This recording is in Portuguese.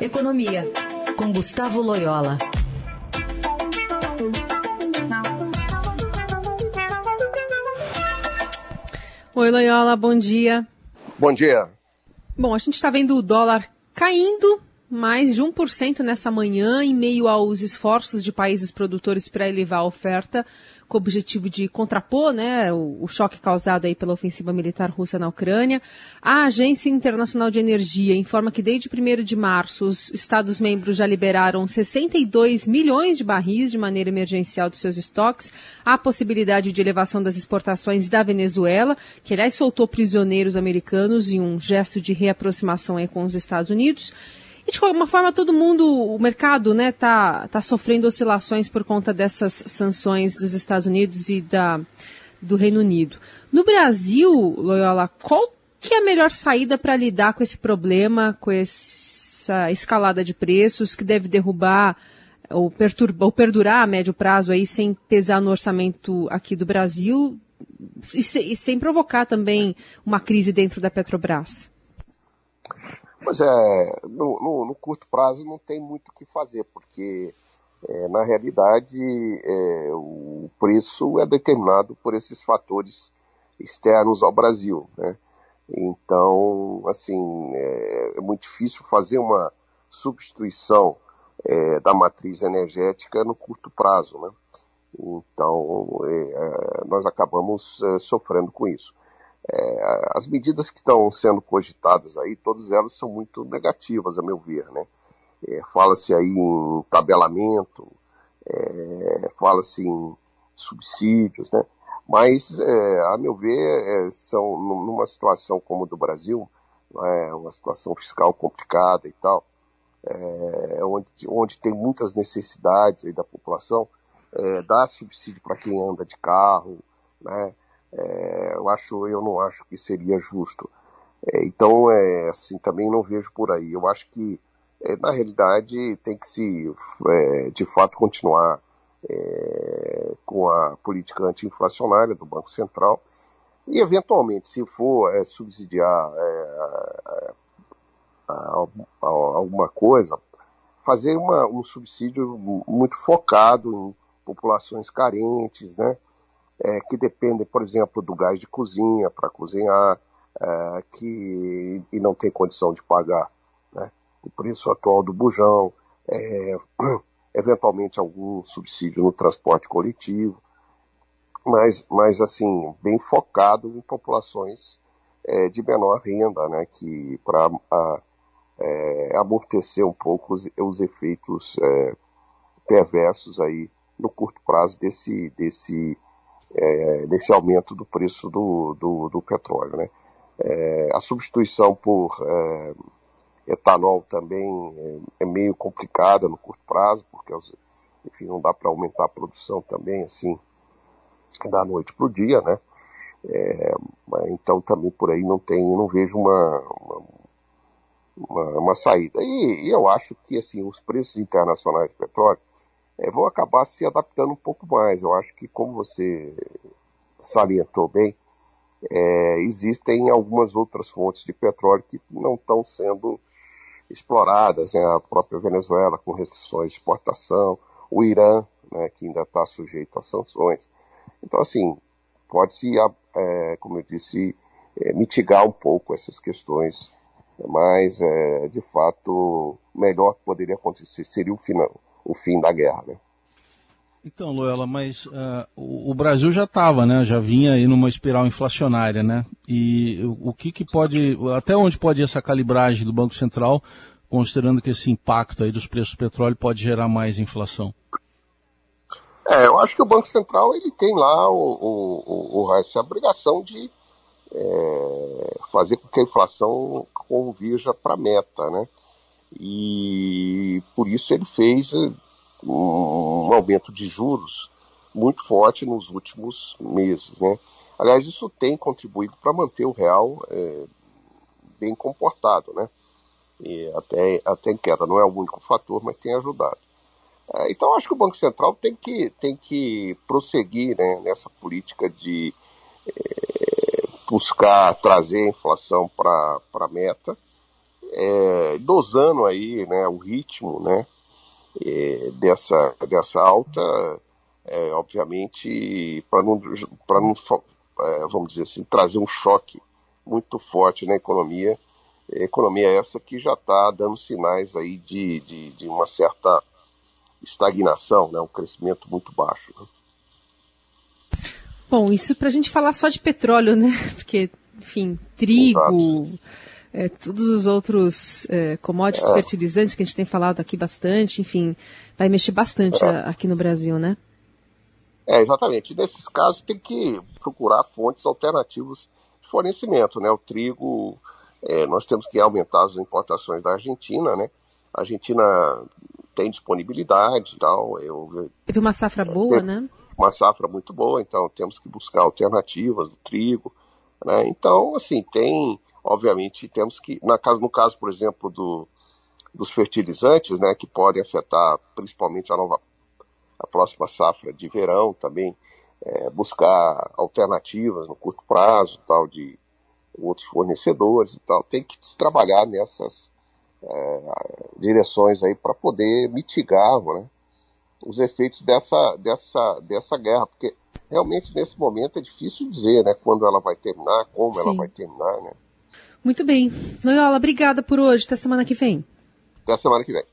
Economia, com Gustavo Loyola. Oi, Loyola, bom dia. Bom dia. Bom, a gente está vendo o dólar caindo mais de 1% nessa manhã, em meio aos esforços de países produtores para elevar a oferta com o objetivo de contrapor né, o, o, choque causado aí pela ofensiva militar russa na Ucrânia. A Agência Internacional de Energia informa que desde 1 de março os Estados-membros já liberaram 62 milhões de barris de maneira emergencial dos seus estoques. Há possibilidade de elevação das exportações da Venezuela, que aliás soltou prisioneiros americanos em um gesto de reaproximação aí com os Estados Unidos. De alguma forma todo mundo, o mercado, né, tá, tá sofrendo oscilações por conta dessas sanções dos Estados Unidos e da, do Reino Unido. No Brasil, Loyola, qual que é a melhor saída para lidar com esse problema, com essa escalada de preços que deve derrubar ou, perturbar, ou perdurar a médio prazo aí sem pesar no orçamento aqui do Brasil e, se, e sem provocar também uma crise dentro da Petrobras? Pois é, no, no, no, curto prazo não tem muito o que fazer, porque é, na realidade é, o preço é determinado por esses fatores externos ao Brasil. Né? Então, assim, é, é muito difícil fazer uma substituição é, da matriz energética no curto prazo. Né? Então, é, é, nós acabamos sofrendo com isso. É, as medidas que estão sendo cogitadas aí, todas elas são muito negativas, a meu ver, né? É, fala-se aí em tabelamento, é, fala-se em subsídios, né? Mas, é, a meu ver, é, são numa situação como a do Brasil, é, uma situação fiscal complicada e tal, onde, onde tem muitas necessidades aí da população, dar subsídio para quem anda de carro, né? É, eu acho, eu não acho que seria justo. É, então, é, assim, também não vejo por aí. Eu acho que, é, na realidade, tem que se, é, de fato, continuar é, com a política anti-inflacionária do Banco Central e, eventualmente, se for é, subsidiar alguma coisa, fazer uma, um subsídio muito focado em populações carentes, né? É, que dependem, por exemplo, do gás de cozinha para cozinhar, é, que e não tem condição de pagar né, o preço atual do bujão, é, eventualmente algum subsídio no transporte coletivo, mas, mas assim, bem focado em populações é, de menor renda, né, que para é, amortecer um pouco os, os efeitos é, perversos aí no curto prazo desse, desse é, nesse aumento do preço do, do, do petróleo. Né? É, a substituição por é, etanol também é, é, meio complicada no curto prazo, porque enfim, não dá para aumentar a produção também assim da noite para o dia, né? É, então também por aí não tem, não vejo uma, uma, uma saída. E, e, eu acho que assim os preços internacionais de petróleo é, vão acabar se adaptando um pouco mais. Eu acho que, como você salientou bem, é, existem algumas outras fontes de petróleo que não estão sendo exploradas, né? a própria Venezuela com restrições de exportação, o Irã, né, que ainda está sujeito a sanções. Então, assim, pode-se, é, como eu disse, é, mitigar um pouco essas questões, mas, é, de fato, o melhor que poderia acontecer seria o final, o fim da guerra. Né? Então, Loela, mas uh, o, Brasil já estava, né? Já vinha aí numa espiral inflacionária, né? E o, o que, que pode, até onde pode ir essa calibragem do Banco Central, considerando que esse impacto aí dos preços do petróleo pode gerar mais inflação? É, eu acho que o Banco Central ele tem lá o, o, o, essa obrigação de é, fazer com que a inflação convirja para a meta, né? E por isso ele fez eh, um aumento de juros muito forte nos últimos meses, né? Aliás, isso tem contribuído para manter o real é, bem comportado, né? E até, até em queda, não é o único fator, mas tem ajudado. É, então, acho que o Banco Central tem que, tem que prosseguir né, nessa política de é, buscar trazer a inflação para a meta, é, é, dosando aí né, o ritmo né, é, dessa, dessa alta, é, obviamente, para não, pra não é, vamos dizer assim, trazer um choque muito forte na economia. economia essa que já está dando sinais aí de, de, de, uma certa estagnação, né, um crescimento muito baixo. Né? Bom, isso para a gente falar só de petróleo, né? Porque, enfim, trigo, é, todos os outros é, commodities é. fertilizantes que a gente tem falado aqui bastante, enfim, vai mexer bastante é. aqui no Brasil, né? É, exatamente. Nesses casos tem que procurar fontes alternativas de fornecimento, né? O trigo, é, nós temos que aumentar as importações da Argentina, né? A Argentina tem disponibilidade e tal. Eu, Teve uma safra boa, né? uma safra muito boa, então temos que buscar alternativas do trigo, né? Então, assim, tem, obviamente, temos que, na caso, no caso, por exemplo, do, dos fertilizantes, né, que podem afetar principalmente a nova, a próxima safra de verão também, é, buscar alternativas no curto prazo, tal, de outros fornecedores e tal, tem que se trabalhar nessas é, direções aí para poder mitigar, né, os efeitos dessa, dessa, dessa guerra, porque realmente nesse momento é difícil dizer né, quando ela vai terminar, como Sim. ela vai terminar. Né? Muito bem. Loyola, obrigada por hoje. Até semana que vem. Até semana que vem.